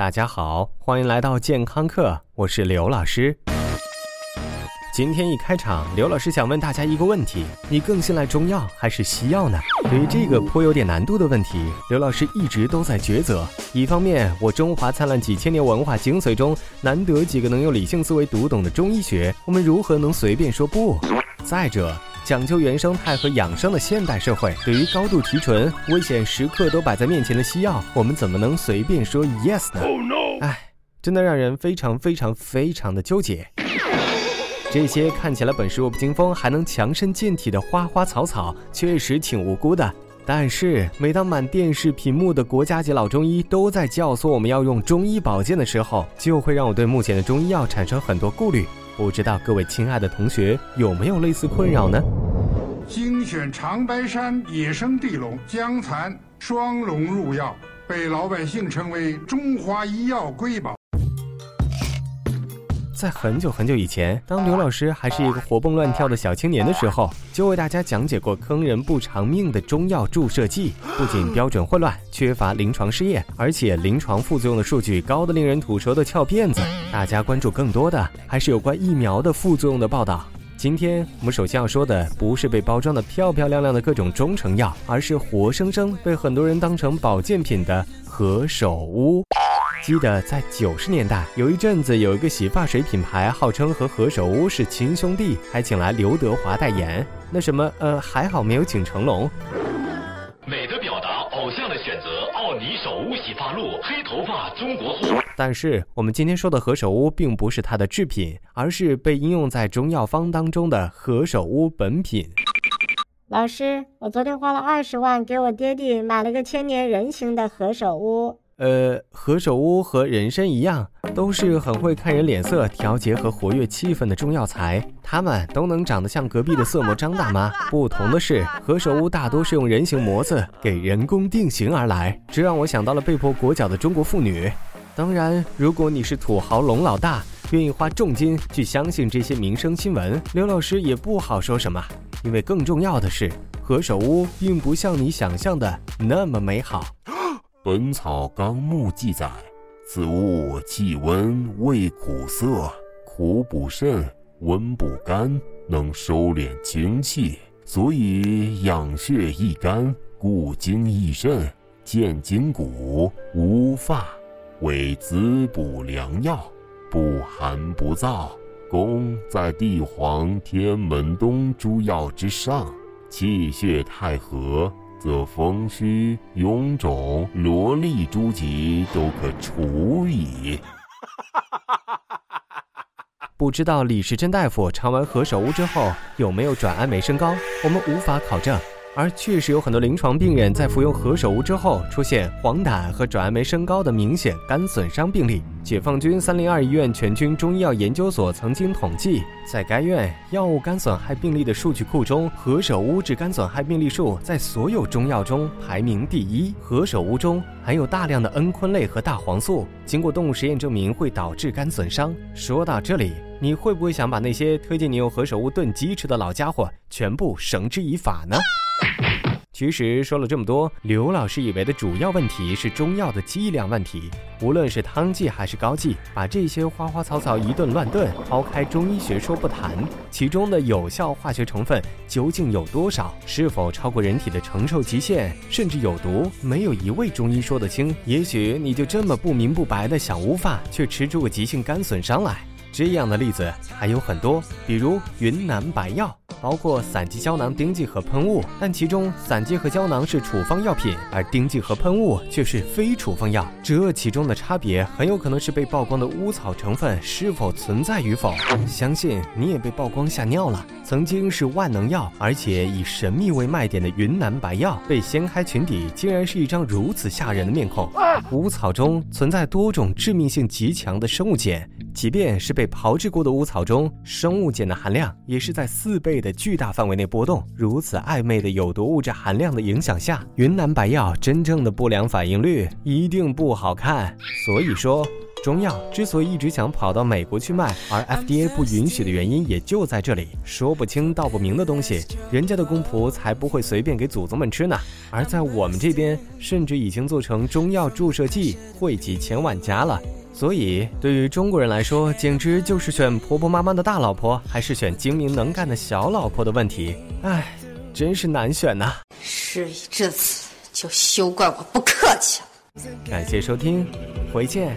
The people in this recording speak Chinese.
大家好，欢迎来到健康课，我是刘老师。今天一开场，刘老师想问大家一个问题：你更信赖中药还是西药呢？对于这个颇有点难度的问题，刘老师一直都在抉择。一方面，我中华灿烂几千年文化精髓中，难得几个能用理性思维读懂的中医学，我们如何能随便说不？再者，讲究原生态和养生的现代社会，对于高度提纯、危险时刻都摆在面前的西药，我们怎么能随便说 yes 呢？哎，真的让人非常非常非常的纠结。这些看起来本是弱不禁风，还能强身健体的花花草草，确实挺无辜的。但是，每当满电视屏幕的国家级老中医都在教唆我们要用中医保健的时候，就会让我对目前的中医药产生很多顾虑。不知道各位亲爱的同学有没有类似困扰呢？精选长白山野生地龙、江蚕双龙入药，被老百姓称为中华医药瑰宝。在很久很久以前，当刘老师还是一个活蹦乱跳的小青年的时候，就为大家讲解过坑人不偿命的中药注射剂。不仅标准混乱、缺乏临床试验，而且临床副作用的数据高得令人吐舌的翘辫子。大家关注更多的还是有关疫苗的副作用的报道。今天我们首先要说的不是被包装的漂漂亮亮的各种中成药，而是活生生被很多人当成保健品的何首乌。记得在九十年代，有一阵子有一个洗发水品牌号称和何首乌是亲兄弟，还请来刘德华代言。那什么，呃，还好没有请成龙。美的表达，偶像的选择，奥尼首乌洗发露，黑头发中国货。但是我们今天说的何首乌并不是它的制品，而是被应用在中药方当中的何首乌本品。老师，我昨天花了二十万给我爹地买了个千年人形的何首乌。呃，何首乌和人参一样，都是很会看人脸色、调节和活跃气氛的中药材。它们都能长得像隔壁的色魔张大妈。不同的是，何首乌大多是用人形模子给人工定型而来，这让我想到了被迫裹脚的中国妇女。当然，如果你是土豪龙老大，愿意花重金去相信这些民生新闻，刘老师也不好说什么。因为更重要的是，何首乌并不像你想象的那么美好。《本草纲目》记载，此物气温味苦涩，苦补肾，温补肝，能收敛精气，所以养血益肝，固精益肾，健筋骨，无发，为滋补良药，不寒不燥，功在地黄、天门冬诸药之上，气血太和。则风虚、臃肿、罗痢诸疾都可除矣。不知道李时珍大夫尝完何首乌之后有没有转氨酶升高，我们无法考证。而确实有很多临床病人在服用何首乌之后出现黄疸和转氨酶升高的明显肝损伤病例。解放军三零二医院全军中医药研究所曾经统计，在该院药物肝损害病例的数据库中，何首乌致肝损害病例数在所有中药中排名第一。何首乌中含有大量的蒽醌类和大黄素，经过动物实验证明会导致肝损伤。说到这里，你会不会想把那些推荐你用何首乌炖鸡吃的老家伙全部绳之以法呢？其实说了这么多，刘老师以为的主要问题是中药的剂量问题。无论是汤剂还是膏剂，把这些花花草草一顿乱炖，抛开中医学说不谈，其中的有效化学成分究竟有多少？是否超过人体的承受极限？甚至有毒？没有一位中医说得清。也许你就这么不明不白的想乌发，却吃出个急性肝损伤来。这样的例子还有很多，比如云南白药。包括散剂、胶囊、滴剂和喷雾，但其中散剂和胶囊是处方药品，而滴剂和喷雾却是非处方药。这其中的差别很有可能是被曝光的乌草成分是否存在与否。相信你也被曝光吓尿了。曾经是万能药，而且以神秘为卖点的云南白药，被掀开裙底，竟然是一张如此吓人的面孔。乌草中存在多种致命性极强的生物碱，即便是被炮制过的乌草中，生物碱的含量也是在四倍的。巨大范围内波动，如此暧昧的有毒物质含量的影响下，云南白药真正的不良反应率一定不好看。所以说，中药之所以一直想跑到美国去卖，而 FDA 不允许的原因也就在这里。说不清道不明的东西，人家的公仆才不会随便给祖宗们吃呢。而在我们这边，甚至已经做成中药注射剂，惠及千万家了。所以，对于中国人来说，简直就是选婆婆妈妈的大老婆，还是选精明能干的小老婆的问题。唉，真是难选呐。事已至此，就休怪我不客气了。感谢收听，回见。